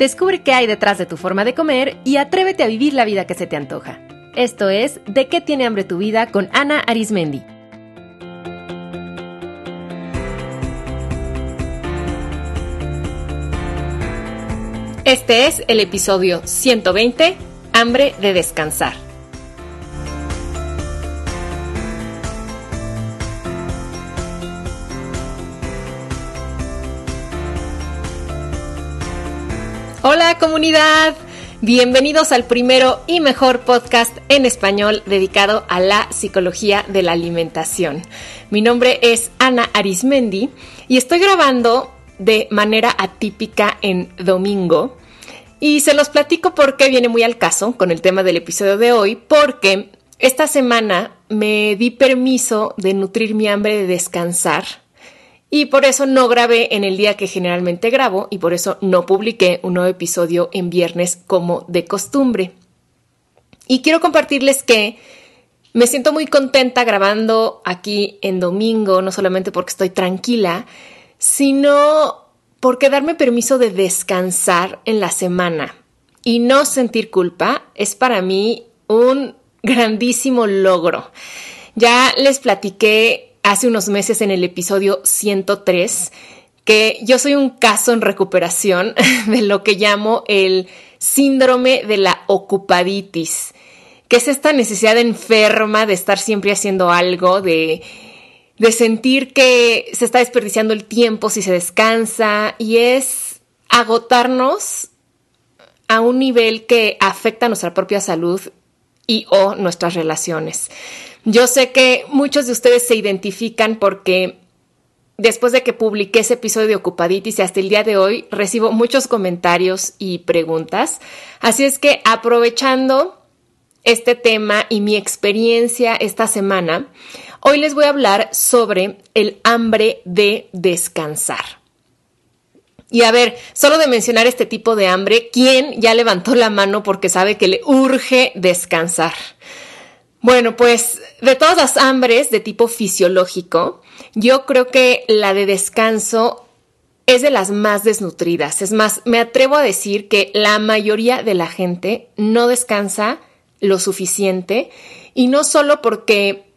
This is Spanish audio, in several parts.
Descubre qué hay detrás de tu forma de comer y atrévete a vivir la vida que se te antoja. Esto es De qué tiene hambre tu vida con Ana Arismendi. Este es el episodio 120, Hambre de descansar. Hola comunidad, bienvenidos al primero y mejor podcast en español dedicado a la psicología de la alimentación. Mi nombre es Ana Arismendi y estoy grabando de manera atípica en domingo. Y se los platico porque viene muy al caso con el tema del episodio de hoy, porque esta semana me di permiso de nutrir mi hambre de descansar y por eso no grabé en el día que generalmente grabo y por eso no publiqué un nuevo episodio en viernes como de costumbre. Y quiero compartirles que me siento muy contenta grabando aquí en domingo, no solamente porque estoy tranquila, sino porque darme permiso de descansar en la semana y no sentir culpa es para mí un grandísimo logro. Ya les platiqué hace unos meses en el episodio 103 que yo soy un caso en recuperación de lo que llamo el síndrome de la ocupaditis, que es esta necesidad enferma de estar siempre haciendo algo, de, de sentir que se está desperdiciando el tiempo si se descansa y es agotarnos a un nivel que afecta nuestra propia salud y o nuestras relaciones. Yo sé que muchos de ustedes se identifican porque después de que publiqué ese episodio de Ocupaditis y hasta el día de hoy recibo muchos comentarios y preguntas. Así es que aprovechando este tema y mi experiencia esta semana, hoy les voy a hablar sobre el hambre de descansar. Y a ver, solo de mencionar este tipo de hambre, ¿quién ya levantó la mano porque sabe que le urge descansar? Bueno, pues de todas las hambres de tipo fisiológico, yo creo que la de descanso es de las más desnutridas. Es más, me atrevo a decir que la mayoría de la gente no descansa lo suficiente y no solo porque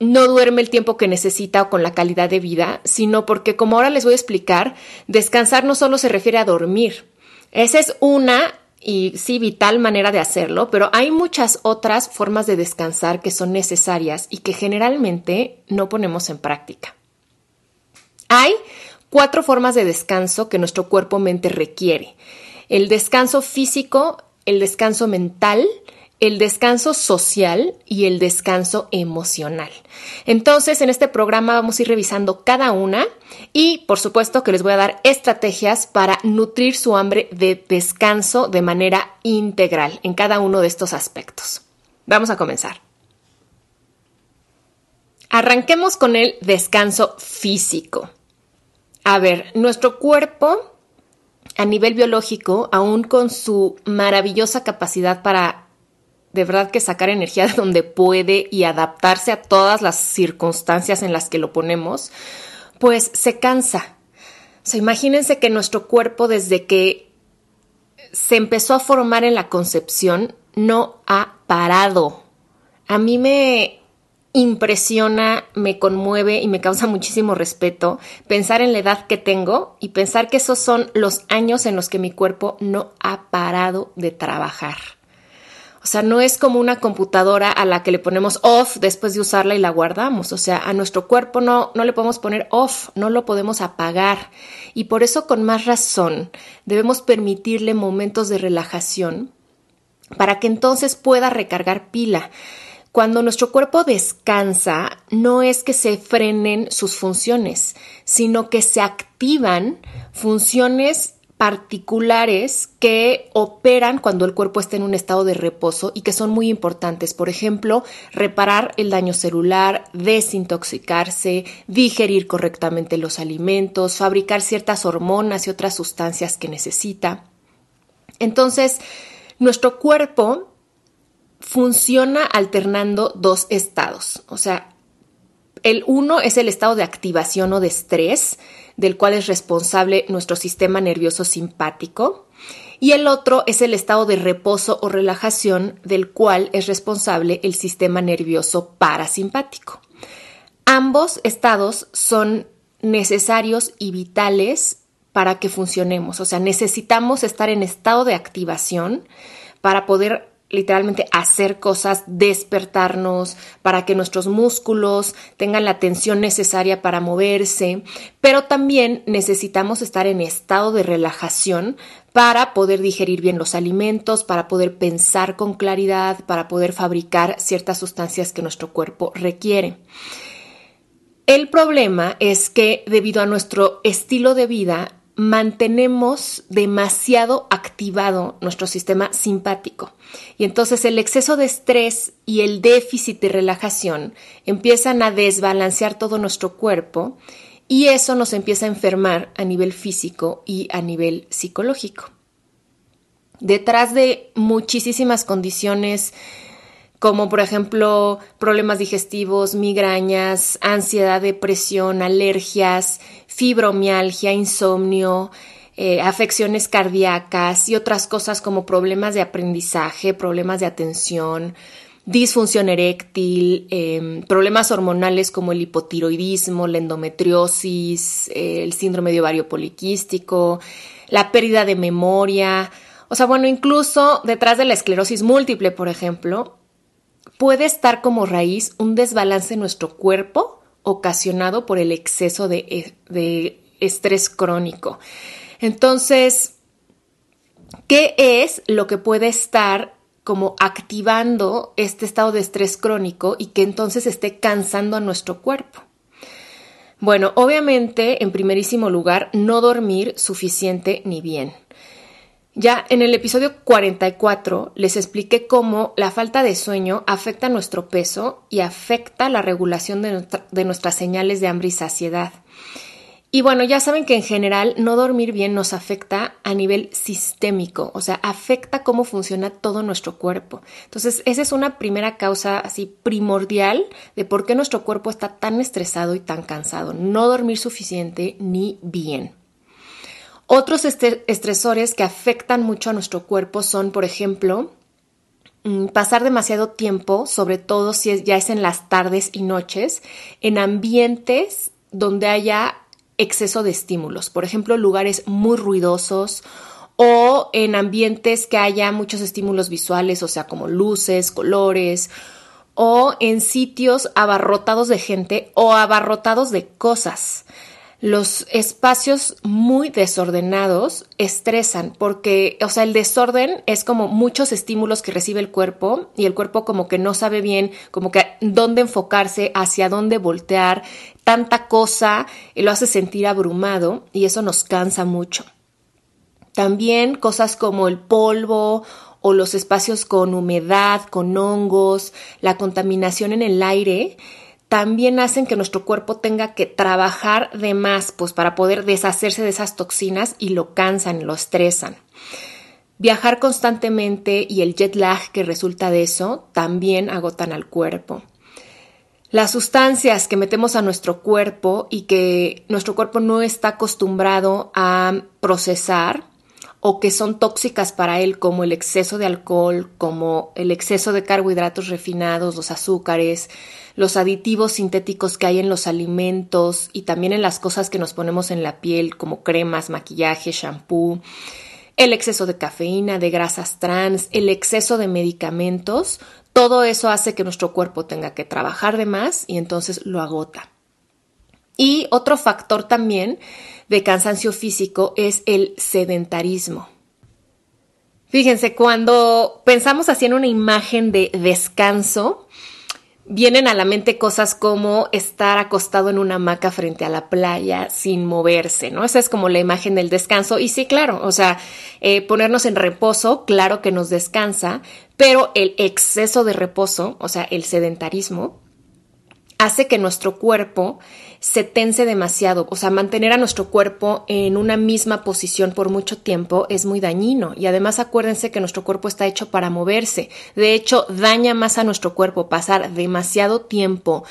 no duerme el tiempo que necesita o con la calidad de vida, sino porque, como ahora les voy a explicar, descansar no solo se refiere a dormir. Esa es una y sí, vital manera de hacerlo, pero hay muchas otras formas de descansar que son necesarias y que generalmente no ponemos en práctica. Hay cuatro formas de descanso que nuestro cuerpo-mente requiere. El descanso físico, el descanso mental, el descanso social y el descanso emocional. Entonces, en este programa vamos a ir revisando cada una y, por supuesto, que les voy a dar estrategias para nutrir su hambre de descanso de manera integral en cada uno de estos aspectos. Vamos a comenzar. Arranquemos con el descanso físico. A ver, nuestro cuerpo a nivel biológico, aún con su maravillosa capacidad para de verdad que sacar energía de donde puede y adaptarse a todas las circunstancias en las que lo ponemos, pues se cansa. O sea, imagínense que nuestro cuerpo desde que se empezó a formar en la concepción no ha parado. A mí me impresiona, me conmueve y me causa muchísimo respeto pensar en la edad que tengo y pensar que esos son los años en los que mi cuerpo no ha parado de trabajar. O sea, no es como una computadora a la que le ponemos off después de usarla y la guardamos. O sea, a nuestro cuerpo no, no le podemos poner off, no lo podemos apagar. Y por eso, con más razón, debemos permitirle momentos de relajación para que entonces pueda recargar pila. Cuando nuestro cuerpo descansa, no es que se frenen sus funciones, sino que se activan funciones particulares que operan cuando el cuerpo está en un estado de reposo y que son muy importantes. Por ejemplo, reparar el daño celular, desintoxicarse, digerir correctamente los alimentos, fabricar ciertas hormonas y otras sustancias que necesita. Entonces, nuestro cuerpo funciona alternando dos estados. O sea, el uno es el estado de activación o de estrés, del cual es responsable nuestro sistema nervioso simpático. y el otro es el estado de reposo o relajación del cual es responsable el sistema nervioso parasimpático. Ambos estados son necesarios y vitales para que funcionemos, o sea, necesitamos estar en estado de activación para poder literalmente hacer cosas, despertarnos, para que nuestros músculos tengan la tensión necesaria para moverse, pero también necesitamos estar en estado de relajación para poder digerir bien los alimentos, para poder pensar con claridad, para poder fabricar ciertas sustancias que nuestro cuerpo requiere. El problema es que debido a nuestro estilo de vida mantenemos demasiado activado nuestro sistema simpático. Y entonces el exceso de estrés y el déficit de relajación empiezan a desbalancear todo nuestro cuerpo y eso nos empieza a enfermar a nivel físico y a nivel psicológico. Detrás de muchísimas condiciones como por ejemplo problemas digestivos, migrañas, ansiedad, depresión, alergias, fibromialgia, insomnio, eh, afecciones cardíacas y otras cosas como problemas de aprendizaje, problemas de atención, disfunción eréctil, em, problemas hormonales como el hipotiroidismo, la endometriosis, el síndrome de ovario poliquístico, la pérdida de memoria, o sea, bueno, incluso detrás de la esclerosis múltiple, por ejemplo, puede estar como raíz un desbalance en nuestro cuerpo ocasionado por el exceso de, de estrés crónico. Entonces, ¿qué es lo que puede estar como activando este estado de estrés crónico y que entonces esté cansando a nuestro cuerpo? Bueno, obviamente, en primerísimo lugar, no dormir suficiente ni bien. Ya en el episodio 44 les expliqué cómo la falta de sueño afecta nuestro peso y afecta la regulación de, de, nuestras señales de hambre y saciedad. Y bueno, ya saben que en general no dormir bien nos afecta a nivel sistémico, o sea, afecta cómo funciona todo nuestro cuerpo. Entonces, esa es una primera causa así primordial de por qué nuestro cuerpo está tan estresado y tan cansado. No dormir suficiente ni bien. Otros estresores que afectan mucho a nuestro cuerpo son, por ejemplo, mm, pasar demasiado tiempo, sobre todo si ya es en las tardes y noches, en ambientes donde haya exceso de estímulos, por ejemplo, lugares muy ruidosos o en ambientes que haya muchos estímulos visuales, o sea, como luces, colores, o en sitios abarrotados de gente o abarrotados de cosas. Los espacios muy desordenados estresan porque, o sea, el desorden es como muchos estímulos que recibe el cuerpo y el cuerpo como que no sabe bien, como que dónde enfocarse, hacia dónde voltear, tanta cosa y lo hace sentir abrumado y eso nos cansa mucho. También cosas como el polvo o los espacios con humedad, con hongos, la contaminación en el aire también hacen que nuestro cuerpo tenga que trabajar de más, pues para poder deshacerse de esas toxinas y lo cansan, lo estresan. Viajar constantemente y el jet lag que resulta de eso también agotan al cuerpo. Las sustancias que metemos a nuestro cuerpo y que nuestro cuerpo no está acostumbrado a procesar o que son tóxicas para él, como el exceso de alcohol, como el exceso de carbohidratos refinados, los azúcares, los aditivos sintéticos que hay en los alimentos y también en las cosas que nos ponemos en la piel, como cremas, maquillaje, shampoo, el exceso de cafeína, de grasas trans, el exceso de medicamentos, todo eso hace que nuestro cuerpo tenga que trabajar de más y entonces lo agota. Y otro factor también de cansancio físico es el sedentarismo. Fíjense, cuando pensamos así en una imagen de descanso, vienen a la mente cosas como estar acostado en una hamaca frente a la playa sin moverse, ¿no? Esa es como la imagen del descanso. Y sí, claro, o sea, eh, ponernos en reposo, claro que nos descansa, pero el exceso de reposo, o sea, el sedentarismo, hace que nuestro cuerpo se tense demasiado. O sea, mantener a nuestro cuerpo en una misma posición por mucho tiempo es muy dañino. Y además acuérdense que nuestro cuerpo está hecho para moverse. De hecho, daña más a nuestro cuerpo pasar demasiado tiempo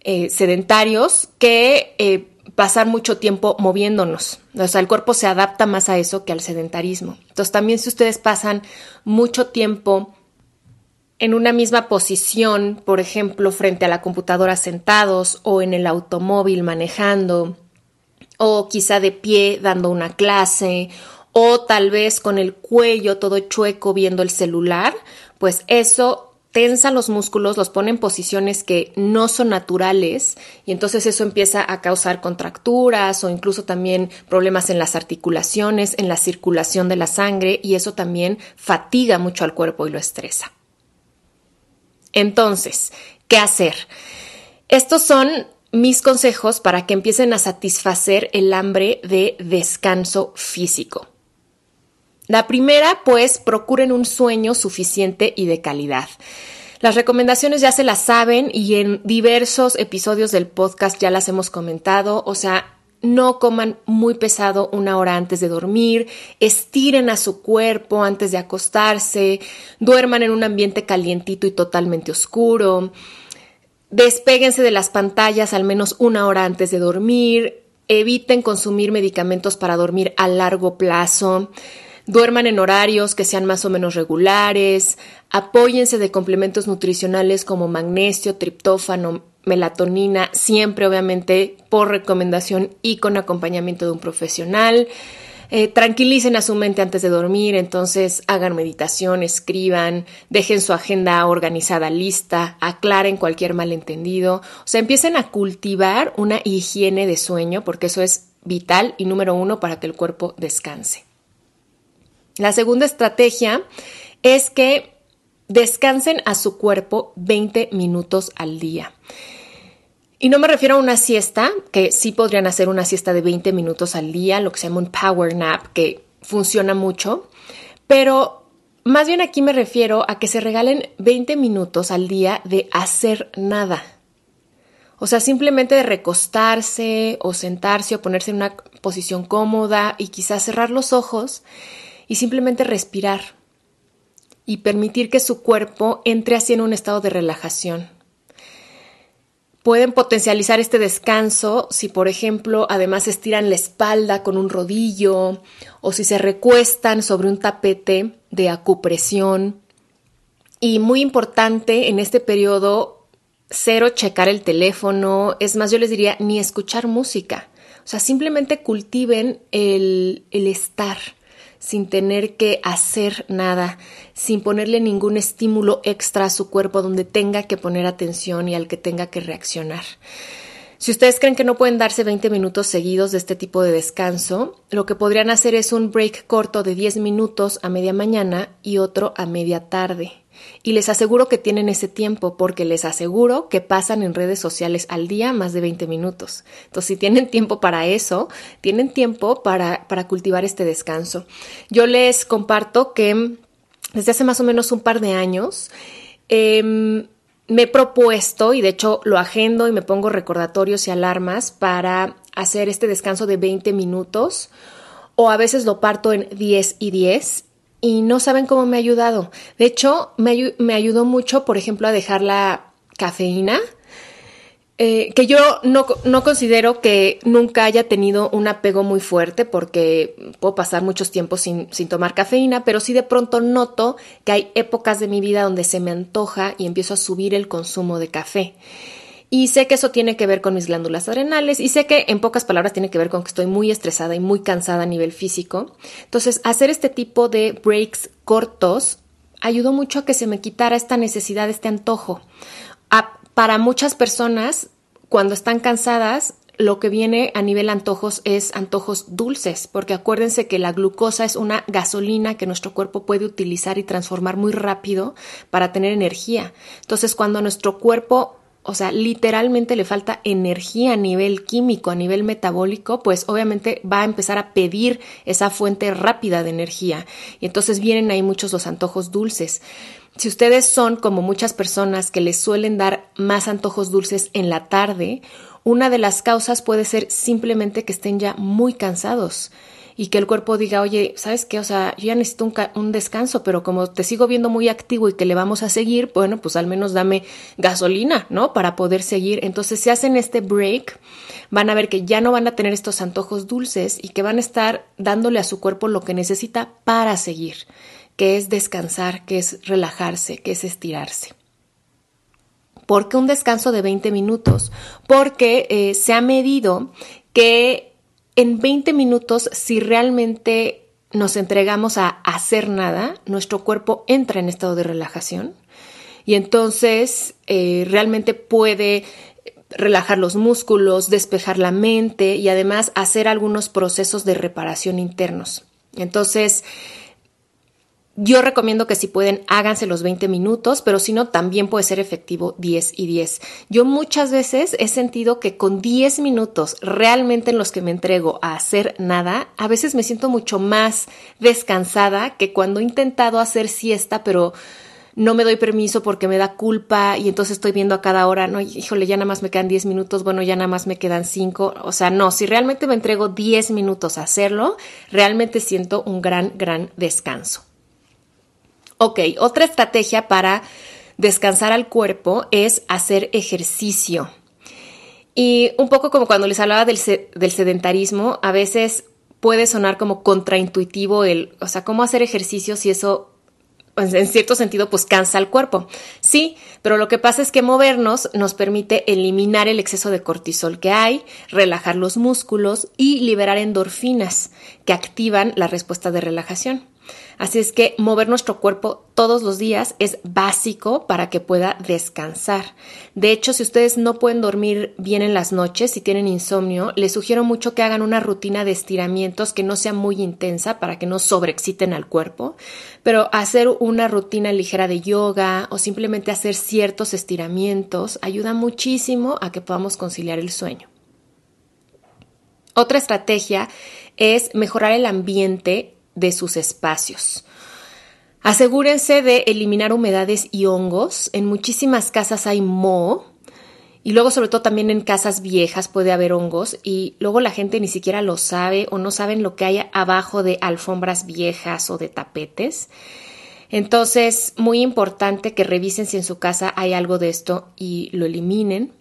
eh, sedentarios que... Eh, pasar mucho tiempo moviéndonos. O sea, el cuerpo se adapta más a eso que al sedentarismo. Entonces, también si ustedes pasan mucho tiempo en una misma posición, por ejemplo, frente a la computadora sentados o en el automóvil manejando, o quizá de pie dando una clase, o tal vez con el cuello todo chueco viendo el celular, pues eso tensa los músculos, los pone en posiciones que no son naturales y entonces eso empieza a causar contracturas o incluso también problemas en las articulaciones, en la circulación de la sangre y eso también fatiga mucho al cuerpo y lo estresa. Entonces, ¿qué hacer? Estos son mis consejos para que empiecen a satisfacer el hambre de descanso físico. La primera, pues, procuren un sueño suficiente y de calidad. Las recomendaciones ya se las saben y en diversos episodios del podcast ya las hemos comentado, o sea, no coman muy pesado una hora antes de dormir, estiren a su cuerpo antes de acostarse, duerman en un ambiente calientito y totalmente oscuro, despéguense de las pantallas al menos una hora antes de dormir, eviten consumir medicamentos para dormir a largo plazo, duerman en horarios que sean más o menos regulares, apóyense de complementos nutricionales como magnesio, triptófano, melatonina, siempre obviamente por recomendación y con acompañamiento de un profesional. Eh, tranquilicen a su mente antes de dormir, entonces hagan meditación, escriban, dejen su agenda organizada, lista, aclaren cualquier malentendido, o sea, empiecen a cultivar una higiene de sueño porque eso es vital y número uno para que el cuerpo descanse. La segunda estrategia es que descansen a su cuerpo 20 minutos al día. Y no me refiero a una siesta, que sí podrían hacer una siesta de 20 minutos al día, lo que se llama un power nap, que funciona mucho, pero más bien aquí me refiero a que se regalen 20 minutos al día de hacer nada. O sea, simplemente de recostarse o sentarse o ponerse en una posición cómoda y quizás cerrar los ojos y simplemente respirar y permitir que su cuerpo entre así en un estado de relajación. Pueden potencializar este descanso si, por ejemplo, además estiran la espalda con un rodillo o si se recuestan sobre un tapete de acupresión. Y muy importante en este periodo, cero checar el teléfono, es más, yo les diría ni escuchar música. O sea, simplemente cultiven el, el estar sin tener que hacer nada, sin ponerle ningún estímulo extra a su cuerpo donde tenga que poner atención y al que tenga que reaccionar. Si ustedes creen que no pueden darse 20 minutos seguidos de este tipo de descanso, lo que podrían hacer es un break corto de 10 minutos a media mañana y otro a media tarde. Y les aseguro que tienen ese tiempo porque les aseguro que pasan en redes sociales al día más de 20 minutos. Entonces, si tienen tiempo para eso, tienen tiempo para, cultivar este descanso. Yo les comparto que desde hace más o menos un par de años, em, me he propuesto, y de hecho lo agendo y me pongo recordatorios y alarmas para hacer este descanso de 20 minutos, o a veces lo parto en 10 y 10, y no saben cómo me ha ayudado. De hecho, me, ayudó mucho, por ejemplo, a dejar la cafeína, eh, que yo no, no, considero que nunca haya tenido un apego muy fuerte porque puedo pasar muchos tiempos sin, sin, tomar cafeína, pero sí de pronto noto que hay épocas de mi vida donde se me antoja y empiezo a subir el consumo de café. Y sé que eso tiene que ver con mis glándulas adrenales y sé que en pocas palabras tiene que ver con que estoy muy estresada y muy cansada a nivel físico. Entonces, hacer este tipo de breaks cortos ayudó mucho a que se me quitara esta necesidad, este antojo. para muchas personas, cuando están cansadas, lo que viene a nivel antojos es antojos dulces, porque acuérdense que la glucosa es una gasolina que nuestro cuerpo puede utilizar y transformar muy rápido para tener energía. Entonces, cuando nuestro cuerpo o sea, literalmente le falta energía a nivel químico, a nivel metabólico, pues obviamente va a empezar a pedir esa fuente rápida de energía. Y entonces vienen ahí muchos los antojos dulces. Si ustedes son como muchas personas que les suelen dar más antojos dulces en la tarde, una de las causas puede ser simplemente que estén ya muy cansados y que el cuerpo diga, oye, ¿sabes qué? O sea, yo ya necesito un, un, descanso, pero como te sigo viendo muy activo y que le vamos a seguir, bueno, pues al menos dame gasolina, ¿no? Para poder seguir. Entonces, si hacen este break, van a ver que ya no van a tener estos antojos dulces y que van a estar dándole a su cuerpo lo que necesita para seguir, que es descansar, que es relajarse, que es estirarse. ¿Por qué un descanso de 20 minutos? Porque eh, se ha medido que en 20 minutos, si realmente nos entregamos a hacer nada, nuestro cuerpo entra en estado de relajación y entonces eh, realmente puede relajar los músculos, despejar la mente y además hacer algunos procesos de reparación internos. Entonces, yo recomiendo que si pueden, háganse los 20 minutos, pero si no, también puede ser efectivo 10 y 10. Yo muchas veces he sentido que con 10 minutos realmente en los que me entrego a hacer nada, a veces me siento mucho más descansada que cuando he intentado hacer siesta, pero no me doy permiso porque me da culpa y entonces estoy viendo a cada hora, no, híjole, ya nada más me quedan 10 minutos, bueno, ya nada más me quedan 5, o sea, no, si realmente me entrego 10 minutos a hacerlo, realmente siento un gran, gran descanso. Ok, otra estrategia para descansar al cuerpo es hacer ejercicio. Y un poco como cuando les hablaba del, sedentarismo, a veces puede sonar como contraintuitivo el, o sea, cómo hacer ejercicio si eso en cierto sentido, pues cansa al cuerpo. Sí, pero lo que pasa es que movernos nos permite eliminar el exceso de cortisol que hay, relajar los músculos y liberar endorfinas que activan la respuesta de relajación. Así es que mover nuestro cuerpo todos los días es básico para que pueda descansar. De hecho, si ustedes no pueden dormir bien en las noches, si tienen insomnio, les sugiero mucho que hagan una rutina de estiramientos que no sea muy intensa para que no sobreexciten al cuerpo, pero hacer una rutina ligera de yoga o simplemente hacer ciertos estiramientos ayuda muchísimo a que podamos conciliar el sueño. Otra estrategia es mejorar el ambiente de sus espacios. Asegúrense de eliminar humedades y hongos. En muchísimas casas hay moho y luego sobre todo también en casas viejas puede haber hongos y luego la gente ni siquiera lo sabe o no saben lo que hay abajo de alfombras viejas o de tapetes. Entonces, muy importante que revisen si en su casa hay algo de esto y lo eliminen.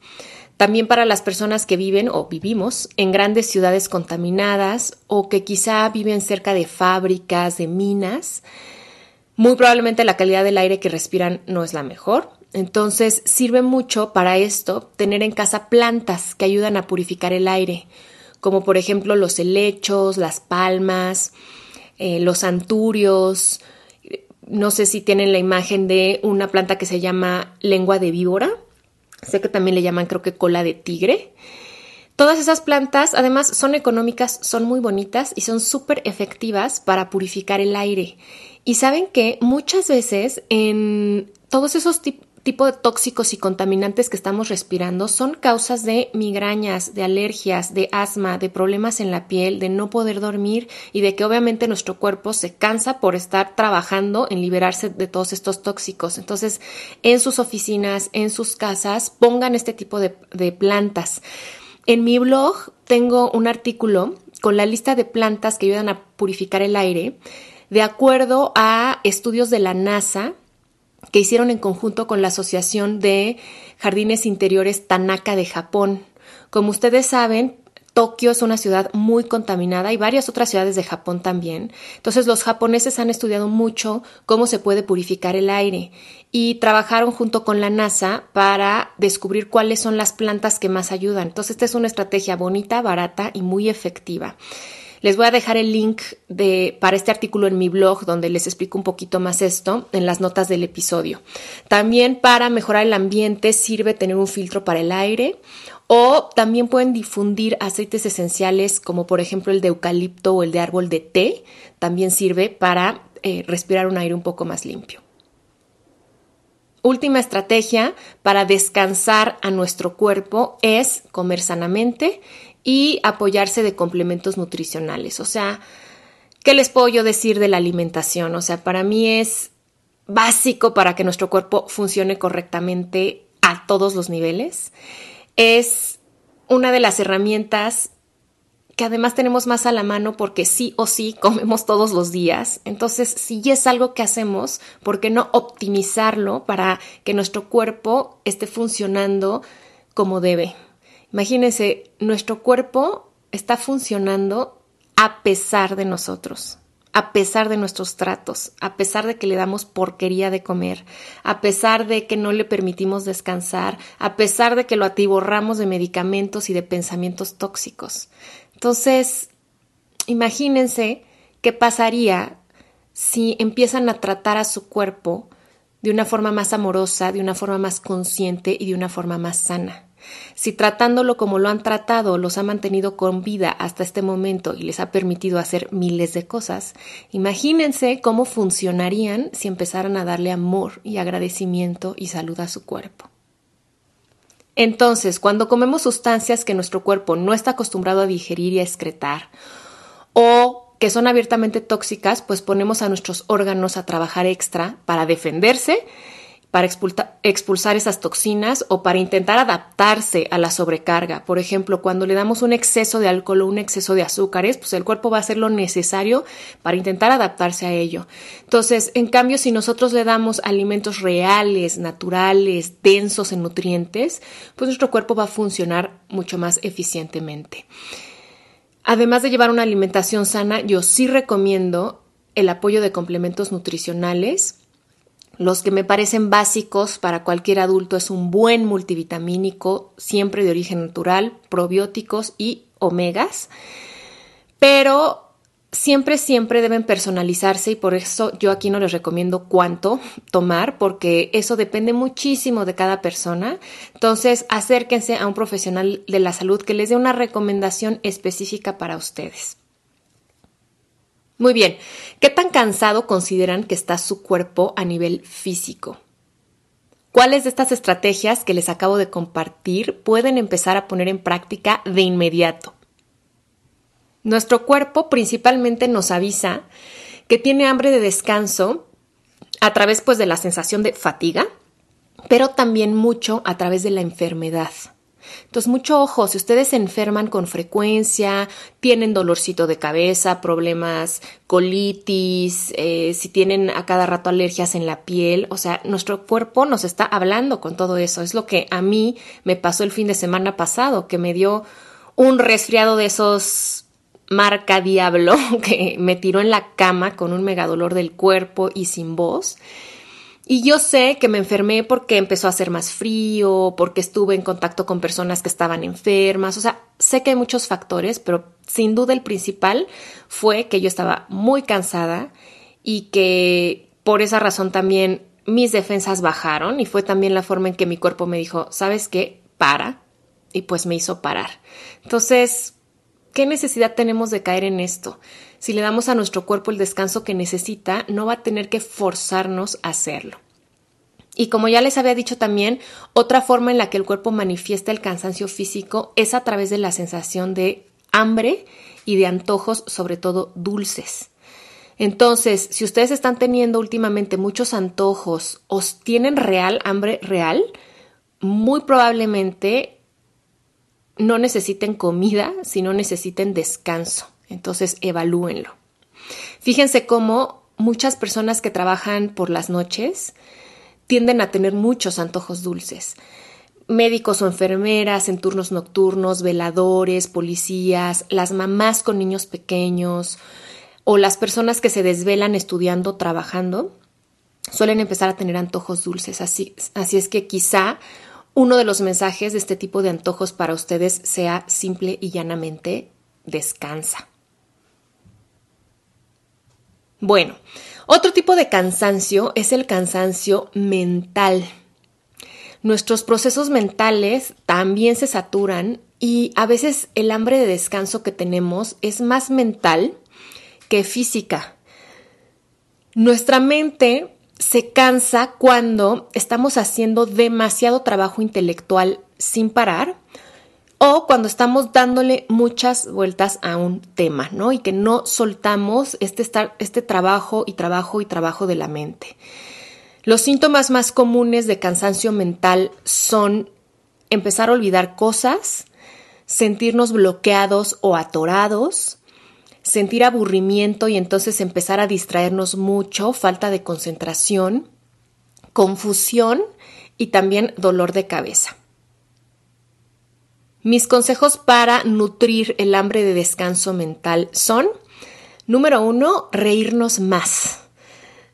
También para las personas que viven o vivimos en grandes ciudades contaminadas o que quizá viven cerca de fábricas, de minas, muy probablemente la calidad del aire que respiran no es la mejor. Entonces sirve mucho para esto tener en casa plantas que ayudan a purificar el aire, como por ejemplo los helechos, las palmas, eh, los anturios. No sé si tienen la imagen de una planta que se llama lengua de víbora Sé que también le llaman creo que cola de tigre. Todas esas plantas además son económicas, son muy bonitas y son súper efectivas para purificar el aire. Y saben que muchas veces en todos esos tipo de tóxicos y contaminantes que estamos respirando son causas de migrañas, de alergias, de asma, de problemas en la piel, de no poder dormir y de que obviamente nuestro cuerpo se cansa por estar trabajando en liberarse de todos estos tóxicos. Entonces, en sus oficinas, en sus casas, pongan este tipo de, de plantas. En mi blog tengo un artículo con la lista de plantas que ayudan a purificar el aire de acuerdo a estudios de la NASA que hicieron en conjunto con la Asociación de Jardines Interiores Tanaka de Japón. Como ustedes saben, Tokio es una ciudad muy contaminada y varias otras ciudades de Japón también. Entonces los japoneses han estudiado mucho cómo se puede purificar el aire y trabajaron junto con la NASA para descubrir cuáles son las plantas que más ayudan. Entonces esta es una estrategia bonita, barata y muy efectiva. Les voy a dejar el link de, para este artículo en mi blog donde les explico un poquito más esto en las notas del episodio. También para mejorar el ambiente sirve tener un filtro para el aire o también pueden difundir aceites esenciales como por ejemplo el de eucalipto o el de árbol de té. También sirve para eh, respirar un aire un poco más limpio. Última estrategia para descansar a nuestro cuerpo es comer sanamente y apoyarse de complementos nutricionales. O sea, ¿qué les puedo yo decir de la alimentación? O sea, para mí es básico para que nuestro cuerpo funcione correctamente a todos los niveles. Es una de las herramientas que además tenemos más a la mano porque sí o sí comemos todos los días. Entonces, si es algo que hacemos, ¿por qué no optimizarlo para que nuestro cuerpo esté funcionando como debe? Imagínense, nuestro cuerpo está funcionando a pesar de nosotros a pesar de nuestros tratos, a pesar de que le damos porquería de comer, a pesar de que no le permitimos descansar, a pesar de que lo atiborramos de medicamentos y de pensamientos tóxicos. Entonces, imagínense qué pasaría si empiezan a tratar a su cuerpo de una forma más amorosa, de una forma más consciente y de una forma más sana. Si tratándolo como lo han tratado los ha mantenido con vida hasta este momento y les ha permitido hacer miles de cosas, imagínense cómo funcionarían si empezaran a darle amor y agradecimiento y salud a su cuerpo. Entonces, cuando comemos sustancias que nuestro cuerpo no está acostumbrado a digerir y a excretar, o que son abiertamente tóxicas, pues ponemos a nuestros órganos a trabajar extra para defenderse para expulsar esas toxinas o para intentar adaptarse a la sobrecarga. Por ejemplo, cuando le damos un exceso de alcohol o un exceso de azúcares, pues el cuerpo va a hacer lo necesario para intentar adaptarse a ello. Entonces, en cambio, si nosotros le damos alimentos reales, naturales, densos en nutrientes, pues nuestro cuerpo va a funcionar mucho más eficientemente. Además de llevar una alimentación sana, yo sí recomiendo el apoyo de complementos nutricionales los que me parecen básicos para cualquier adulto es un buen multivitamínico, siempre de origen natural, probióticos y omegas, pero siempre, siempre deben personalizarse y por eso yo aquí no les recomiendo cuánto tomar, porque eso depende muchísimo de cada persona. Entonces, acérquense a un profesional de la salud que les dé una recomendación específica para ustedes. Muy bien, ¿qué tan cansado consideran que está su cuerpo a nivel físico? ¿Cuáles de estas estrategias que les acabo de compartir pueden empezar a poner en práctica de inmediato? Nuestro cuerpo principalmente nos avisa que tiene hambre de descanso a través pues de la sensación de fatiga, pero también mucho a través de la enfermedad. Entonces, mucho ojo, si ustedes se enferman con frecuencia, tienen dolorcito de cabeza, problemas, colitis, eh, si tienen a cada rato alergias en la piel, o sea, nuestro cuerpo nos está hablando con todo eso. Es lo que a mí me pasó el fin de semana pasado, que me dio un resfriado de esos marca diablo que me tiró en la cama con un mega dolor del cuerpo y sin voz. Y yo sé que me enfermé porque empezó a hacer más frío, porque estuve en contacto con personas que estaban enfermas, o sea, sé que hay muchos factores, pero sin duda el principal fue que yo estaba muy cansada y que por esa razón también mis defensas bajaron y fue también la forma en que mi cuerpo me dijo, ¿sabes qué? Para. Y pues me hizo parar. Entonces, ¿qué necesidad tenemos de caer en esto? Si le damos a nuestro cuerpo el descanso que necesita, no va a tener que forzarnos a hacerlo. Y como ya les había dicho también, otra forma en la que el cuerpo manifiesta el cansancio físico es a través de la sensación de hambre y de antojos, sobre todo dulces. Entonces, si ustedes están teniendo últimamente muchos antojos o tienen real hambre real, muy probablemente no necesiten comida, sino necesiten descanso. Entonces, evalúenlo. Fíjense cómo muchas personas que trabajan por las noches tienden a tener muchos antojos dulces. Médicos o enfermeras en turnos nocturnos, veladores, policías, las mamás con niños pequeños o las personas que se desvelan estudiando, trabajando, suelen empezar a tener antojos dulces. Así, así es que quizá uno de los mensajes de este tipo de antojos para ustedes sea simple y llanamente descansa. Bueno, otro tipo de cansancio es el cansancio mental. Nuestros procesos mentales también se saturan y a veces el hambre de descanso que tenemos es más mental que física. Nuestra mente se cansa cuando estamos haciendo demasiado trabajo intelectual sin parar o cuando estamos dándole muchas vueltas a un tema, ¿no? Y que no soltamos este, este trabajo y trabajo y trabajo de la mente. Los síntomas más comunes de cansancio mental son empezar a olvidar cosas, sentirnos bloqueados o atorados, sentir aburrimiento y entonces empezar a distraernos mucho, falta de concentración, confusión y también dolor de cabeza. Mis consejos para nutrir el hambre de descanso mental son, número uno, reírnos más.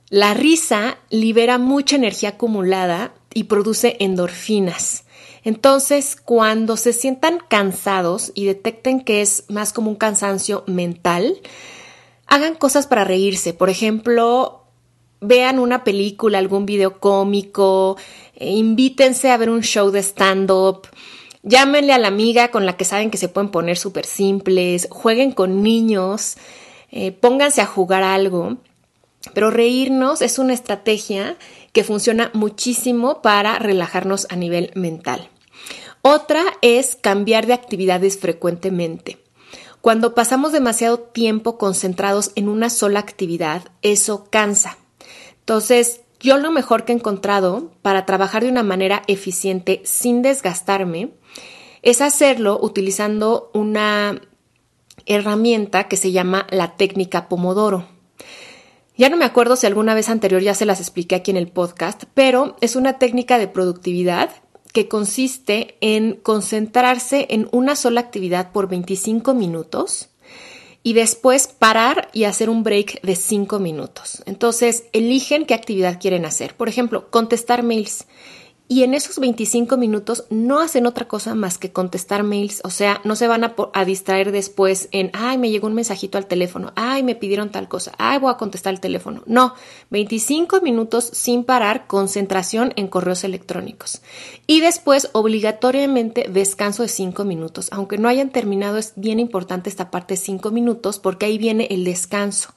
La risa libera mucha energía acumulada y produce endorfinas. Entonces, cuando se sientan cansados y detecten que es más como un cansancio mental, hagan cosas para reírse. Por ejemplo, vean una película, algún video cómico, eh, invítense a ver un show de stand-up, llámenle a la amiga con la que saben que se pueden poner súper simples, jueguen con niños, eh, pónganse a jugar algo. Pero reírnos es una estrategia que funciona muchísimo para relajarnos a nivel mental. Otra es cambiar de actividades frecuentemente. Cuando pasamos demasiado tiempo concentrados en una sola actividad, eso cansa. Entonces, yo lo mejor que he encontrado para trabajar de una manera eficiente sin desgastarme es hacerlo utilizando una herramienta que se llama la técnica Pomodoro. Ya no me acuerdo si alguna vez anterior ya se las expliqué aquí en el podcast, pero es una técnica de productividad que consiste en concentrarse en una sola actividad por 25 minutos y después parar y hacer un break de 5 minutos. Entonces, eligen qué actividad quieren hacer. Por ejemplo, contestar mails y en esos 25 minutos no hacen otra cosa más que contestar mails, o sea, no se van a, distraer después en, ay, me llegó un mensajito al teléfono, ay, me pidieron tal cosa, ay, voy a contestar el teléfono. No, 25 minutos sin parar, concentración en correos electrónicos. Y después, obligatoriamente, descanso de 5 minutos. Aunque no hayan terminado, es bien importante esta parte de 5 minutos porque ahí viene el descanso.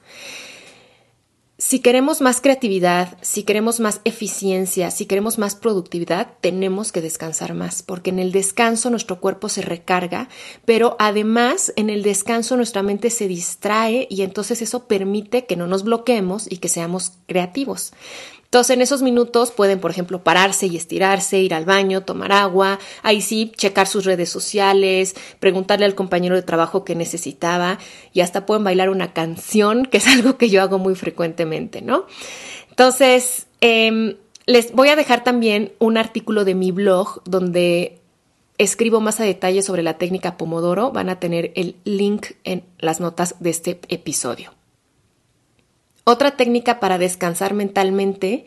Si queremos más creatividad, si queremos más eficiencia, si queremos más productividad, tenemos que descansar más, porque en el descanso nuestro cuerpo se recarga, pero además en el descanso nuestra mente se distrae y entonces eso permite que no nos bloqueemos y que seamos creativos. Entonces, en esos minutos pueden, por ejemplo, pararse y estirarse, ir al baño, tomar agua, ahí sí, checar sus redes sociales, preguntarle al compañero de trabajo que necesitaba y hasta pueden bailar una canción, que es algo que yo hago muy frecuentemente, ¿no? Entonces, em, les voy a dejar también un artículo de mi blog donde escribo más a detalle sobre la técnica Pomodoro. Van a tener el link en las notas de este episodio. Otra técnica para descansar mentalmente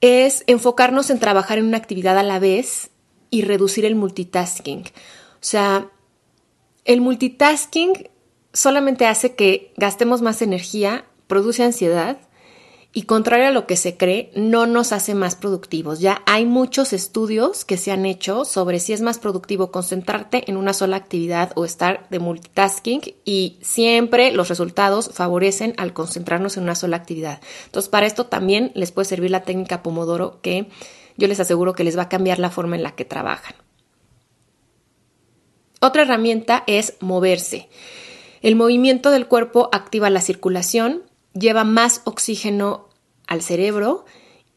es enfocarnos en trabajar en una actividad a la vez y reducir el multitasking. O sea, el multitasking solamente hace que gastemos más energía, produce ansiedad y contrario a lo que se cree, no nos hace más productivos. Ya hay muchos estudios que se han hecho sobre si es más productivo concentrarte en una sola actividad o estar de multitasking y siempre los resultados favorecen al concentrarnos en una sola actividad. Entonces, para esto también les puede servir la técnica Pomodoro que yo les aseguro que les va a cambiar la forma en la que trabajan. Otra herramienta es moverse. El movimiento del cuerpo activa la circulación, lleva más oxígeno al cerebro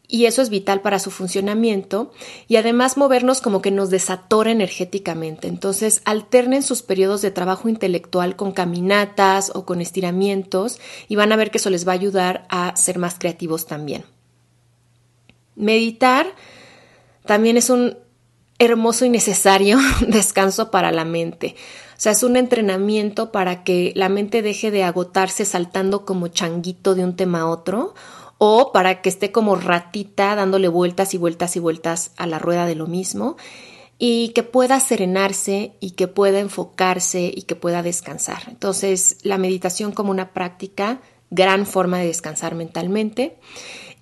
y eso es vital para su funcionamiento y además movernos como que nos desatora energéticamente. Entonces alternen sus periodos de trabajo intelectual con caminatas o con estiramientos y van a ver que eso les va a ayudar a ser más creativos también. Meditar también es un hermoso y necesario descanso para la mente. O sea, es un entrenamiento para que la mente deje de agotarse saltando como changuito de un tema a otro o para que esté como ratita dándole vueltas y vueltas y vueltas a la rueda de lo mismo y que pueda serenarse y que pueda enfocarse y que pueda descansar. Entonces, la meditación como una práctica, gran forma de descansar mentalmente.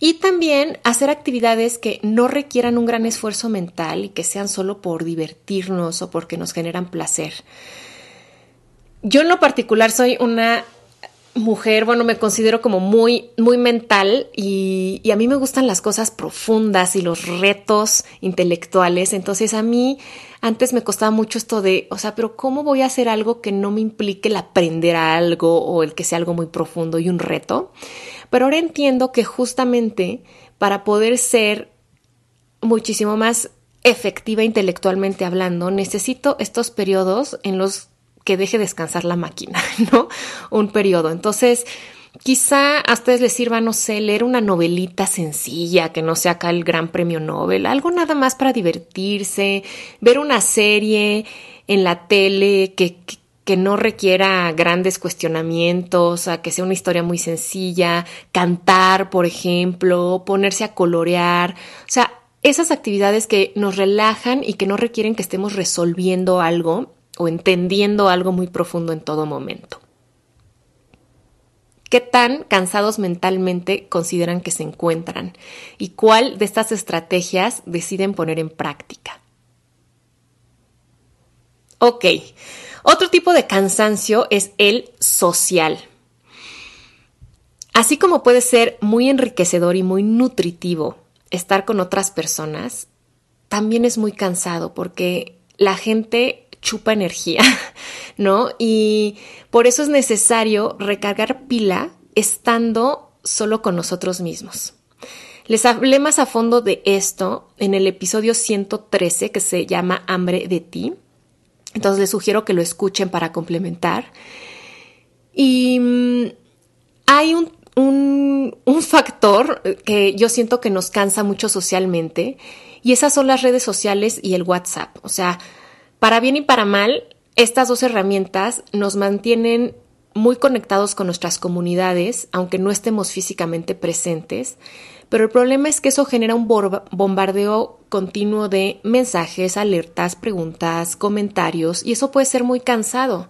Y también hacer actividades que no requieran un gran esfuerzo mental y que sean solo por divertirnos o porque nos generan placer. Yo en lo particular soy una mujer, bueno, me considero como muy, muy mental y, y, a mí me gustan las cosas profundas y los retos intelectuales. Entonces a mí antes me costaba mucho esto de, o sea, pero ¿cómo voy a hacer algo que no me implique el aprender algo o el que sea algo muy profundo y un reto? Pero ahora entiendo que justamente para poder ser muchísimo más efectiva intelectualmente hablando, necesito estos periodos en los que deje descansar la máquina, ¿no? Un periodo. Entonces, quizá a ustedes les sirva, no sé, leer una novelita sencilla que no sea acá el gran premio Nobel, algo nada más para divertirse, ver una serie en la tele que, no requiera grandes cuestionamientos, a que sea una historia muy sencilla, cantar, por ejemplo, ponerse a colorear, o sea, esas actividades que nos relajan y que no requieren que estemos resolviendo algo o entendiendo algo muy profundo en todo momento. ¿Qué tan cansados mentalmente consideran que se encuentran? ¿Y cuál de estas estrategias deciden poner en práctica? Ok, otro tipo de cansancio es el social. Así como puede ser muy enriquecedor y muy nutritivo estar con otras personas, también es muy cansado porque la gente chupa energía, ¿no? Y por eso es necesario recargar pila estando solo con nosotros mismos. Les hablé más a fondo de esto en el episodio 113 que se llama Hambre de ti. Entonces les sugiero que lo escuchen para complementar. Y mm, hay un, factor que yo siento que nos cansa mucho socialmente y esas son las redes sociales y el WhatsApp. O sea, para bien y para mal, estas dos herramientas nos mantienen muy conectados con nuestras comunidades, aunque no estemos físicamente presentes, pero el problema es que eso genera un bombardeo continuo de mensajes, alertas, preguntas, comentarios, y eso puede ser muy cansado.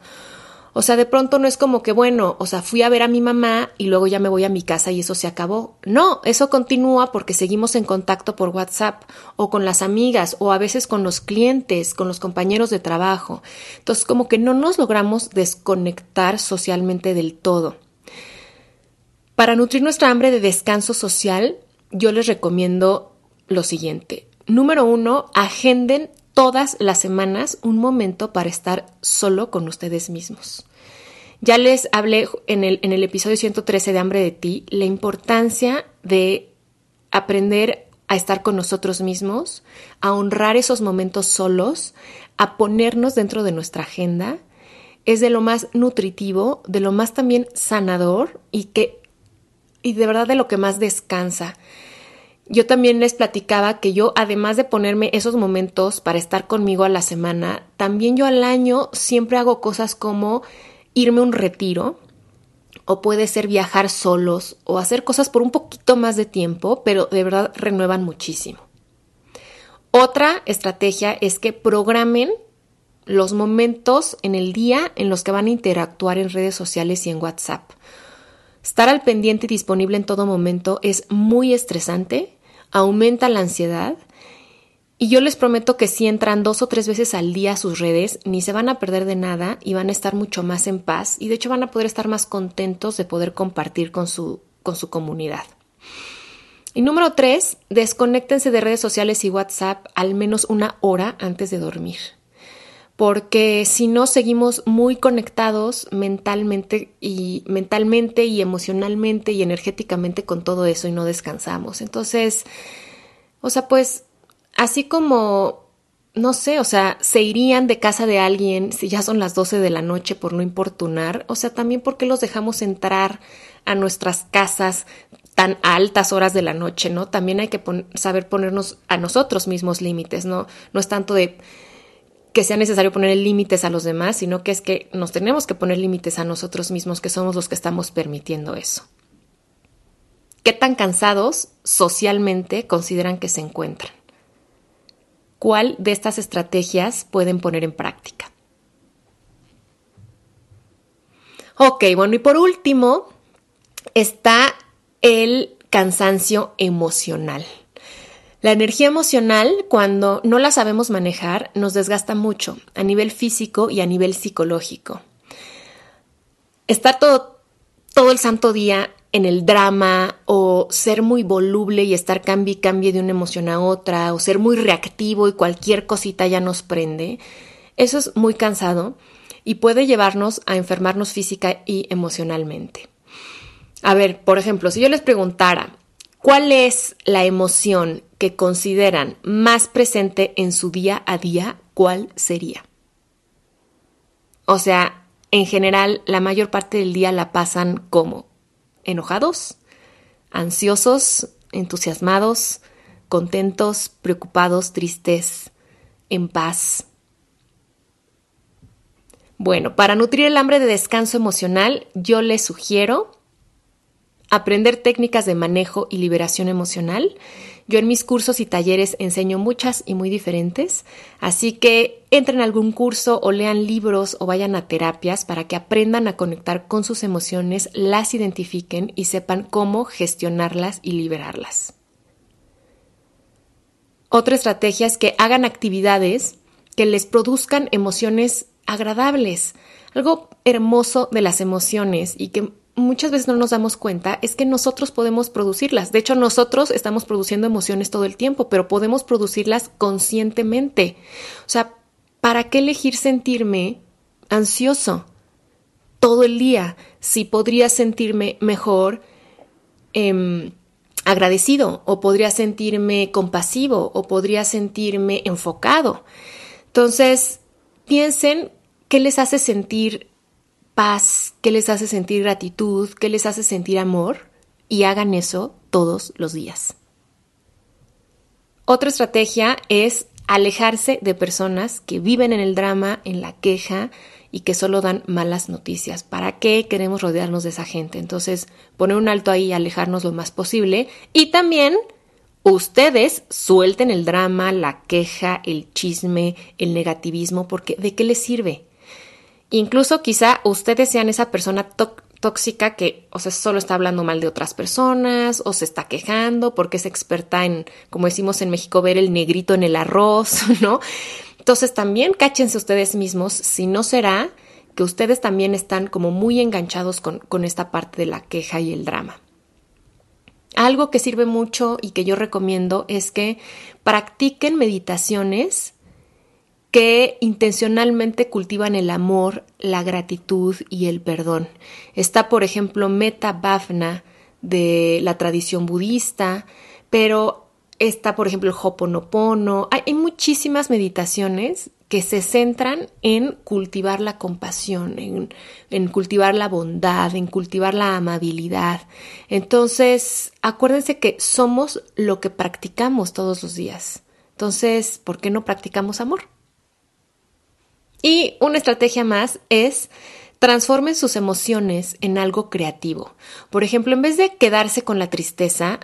O sea, de pronto no es como que, bueno, o sea, fui a ver a mi mamá y luego ya me voy a mi casa y eso se acabó. No, eso continúa porque seguimos en contacto por WhatsApp o con las amigas o a veces con los clientes, con los compañeros de trabajo. Entonces, como que no nos logramos desconectar socialmente del todo. Para nutrir nuestra hambre de descanso social, yo les recomiendo lo siguiente. Número uno, agenden todas las semanas un momento para estar solo con ustedes mismos. Ya les hablé en el, episodio 113 de Hambre de ti la importancia de aprender a estar con nosotros mismos, a honrar esos momentos solos, a ponernos dentro de nuestra agenda. Es de lo más nutritivo, de lo más también sanador y que y de verdad de lo que más descansa. Yo también les platicaba que yo, además de ponerme esos momentos para estar conmigo a la semana, también yo al año siempre hago cosas como irme a un retiro, o puede ser viajar solos, o hacer cosas por un poquito más de tiempo, pero de verdad renuevan muchísimo. Otra estrategia es que programen los momentos en el día en los que van a interactuar en redes sociales y en WhatsApp. Estar al pendiente y disponible en todo momento es muy estresante, aumenta la ansiedad y yo les prometo que si entran dos o tres veces al día a sus redes, ni se van a perder de nada y van a estar mucho más en paz y de hecho van a poder estar más contentos de poder compartir con su, con su comunidad. Y número tres, desconéctense de redes sociales y WhatsApp al menos una hora antes de dormir porque si no seguimos muy conectados mentalmente y mentalmente y emocionalmente y energéticamente con todo eso y no descansamos. Entonces, o sea, pues así como no sé, o sea, se irían de casa de alguien si ya son las 12 de la noche por no importunar, o sea, también porque los dejamos entrar a nuestras casas tan altas horas de la noche, ¿no? También hay que saber ponernos a nosotros mismos límites, ¿no? No es tanto de que sea necesario poner límites a los demás, sino que es que nos tenemos que poner límites a nosotros mismos, que somos los que estamos permitiendo eso. ¿Qué tan cansados socialmente consideran que se encuentran? ¿Cuál de estas estrategias pueden poner en práctica? Ok, bueno, y por último está el cansancio emocional. La energía emocional, cuando no la sabemos manejar, nos desgasta mucho a nivel físico y a nivel psicológico. Estar todo, todo el santo día en el drama o ser muy voluble y estar cambie y cambie de una emoción a otra o ser muy reactivo y cualquier cosita ya nos prende, eso es muy cansado y puede llevarnos a enfermarnos física y emocionalmente. A ver, por ejemplo, si yo les preguntara, ¿Cuál es la emoción que consideran más presente en su día a día? ¿Cuál sería? O sea, en general, la mayor parte del día la pasan como enojados, ansiosos, entusiasmados, contentos, preocupados, tristes, en paz. Bueno, para nutrir el hambre de descanso emocional, yo les sugiero aprender técnicas de manejo y liberación emocional. Yo en mis cursos y talleres enseño muchas y muy diferentes, así que entren a algún curso o lean libros o vayan a terapias para que aprendan a conectar con sus emociones, las identifiquen y sepan cómo gestionarlas y liberarlas. Otra estrategia es que hagan actividades que les produzcan emociones agradables. Algo hermoso de las emociones y que muchas veces no nos damos cuenta es que nosotros podemos producirlas. De hecho, nosotros estamos produciendo emociones todo el tiempo, pero podemos producirlas conscientemente. O sea, ¿para qué elegir sentirme ansioso todo el día si podría sentirme mejor em, agradecido o podría sentirme compasivo o podría sentirme enfocado? Entonces, piensen qué les hace sentir paz, qué les hace sentir gratitud, qué les hace sentir amor y hagan eso todos los días. Otra estrategia es alejarse de personas que viven en el drama, en la queja y que solo dan malas noticias. ¿Para qué queremos rodearnos de esa gente? Entonces, poner un alto ahí y alejarnos lo más posible. Y también ustedes suelten el drama, la queja, el chisme, el negativismo, porque ¿de qué les sirve? Incluso quizá ustedes sean esa persona tóxica que, o sea, solo está hablando mal de otras personas o se está quejando porque es experta en, como decimos en México, ver el negrito en el arroz, ¿no? Entonces también cáchense ustedes mismos si no será que ustedes también están como muy enganchados con, con esta parte de la queja y el drama. Algo que sirve mucho y que yo recomiendo es que practiquen meditaciones que intencionalmente cultivan el amor, la gratitud y el perdón. Está, por ejemplo, Meta Bhavna de la tradición budista, pero está, por ejemplo, el Hoponopono. Hay, muchísimas meditaciones que se centran en cultivar la compasión, en, cultivar la bondad, en cultivar la amabilidad. Entonces, acuérdense que somos lo que practicamos todos los días. Entonces, ¿por qué no practicamos amor? Y una estrategia más es transformen sus emociones en algo creativo. Por ejemplo, en vez de quedarse con la tristeza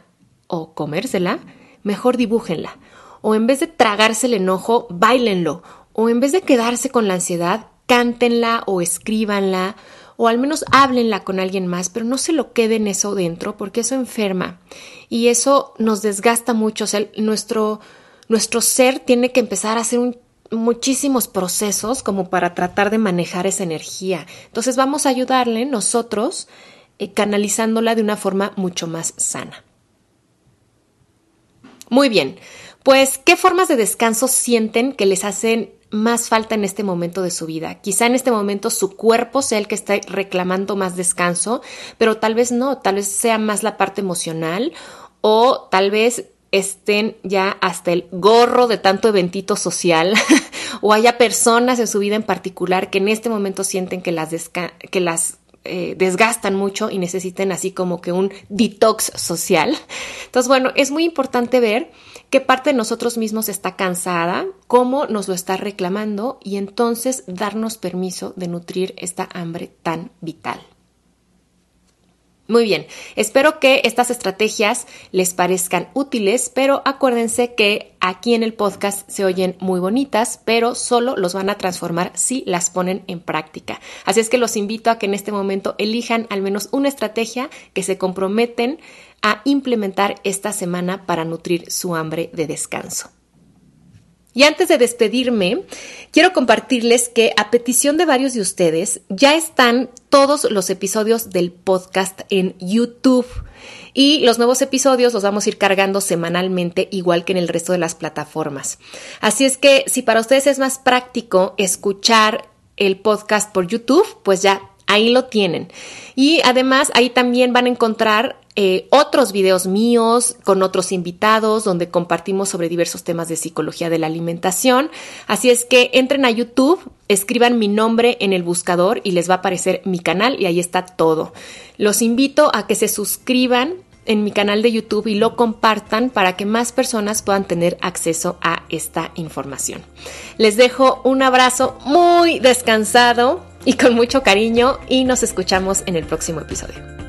o comérsela, mejor dibújenla. O en vez de tragarse el enojo, bailenlo. O en vez de quedarse con la ansiedad, cántenla o escríbanla o al menos háblenla con alguien más, pero no se lo queden eso dentro porque eso enferma y eso nos desgasta mucho. O sea, nuestro, nuestro ser tiene que empezar a hacer un muchísimos procesos como para tratar de manejar esa energía. Entonces vamos a ayudarle nosotros eh, canalizándola de una forma mucho más sana. Muy bien, pues ¿qué formas de descanso sienten que les hacen más falta en este momento de su vida? Quizá en este momento su cuerpo sea el que está reclamando más descanso, pero tal vez no, tal vez sea más la parte emocional o tal vez estén ya hasta el gorro de tanto eventito social o haya personas en su vida en particular que en este momento sienten que las, que las eh, desgastan mucho y necesiten así como que un detox social. Entonces, bueno, es muy importante ver qué parte de nosotros mismos está cansada, cómo nos lo está reclamando y entonces darnos permiso de nutrir esta hambre tan vital. Muy bien, espero que estas estrategias les parezcan útiles, pero acuérdense que aquí en el podcast se oyen muy bonitas, pero solo los van a transformar si las ponen en práctica. Así es que los invito a que en este momento elijan al menos una estrategia que se comprometen a implementar esta semana para nutrir su hambre de descanso. Y antes de despedirme, quiero compartirles que a petición de varios de ustedes ya están todos los episodios del podcast en YouTube. Y los nuevos episodios los vamos a ir cargando semanalmente, igual que en el resto de las plataformas. Así es que si para ustedes es más práctico escuchar el podcast por YouTube, pues ya Ahí lo tienen. Y además ahí también van a encontrar eh, otros videos míos con otros invitados donde compartimos sobre diversos temas de psicología de la alimentación. Así es que entren a YouTube, escriban mi nombre en el buscador y les va a aparecer mi canal y ahí está todo. Los invito a que se suscriban en mi canal de YouTube y lo compartan para que más personas puedan tener acceso a esta información. Les dejo un abrazo muy descansado y con mucho cariño y nos escuchamos en el próximo episodio.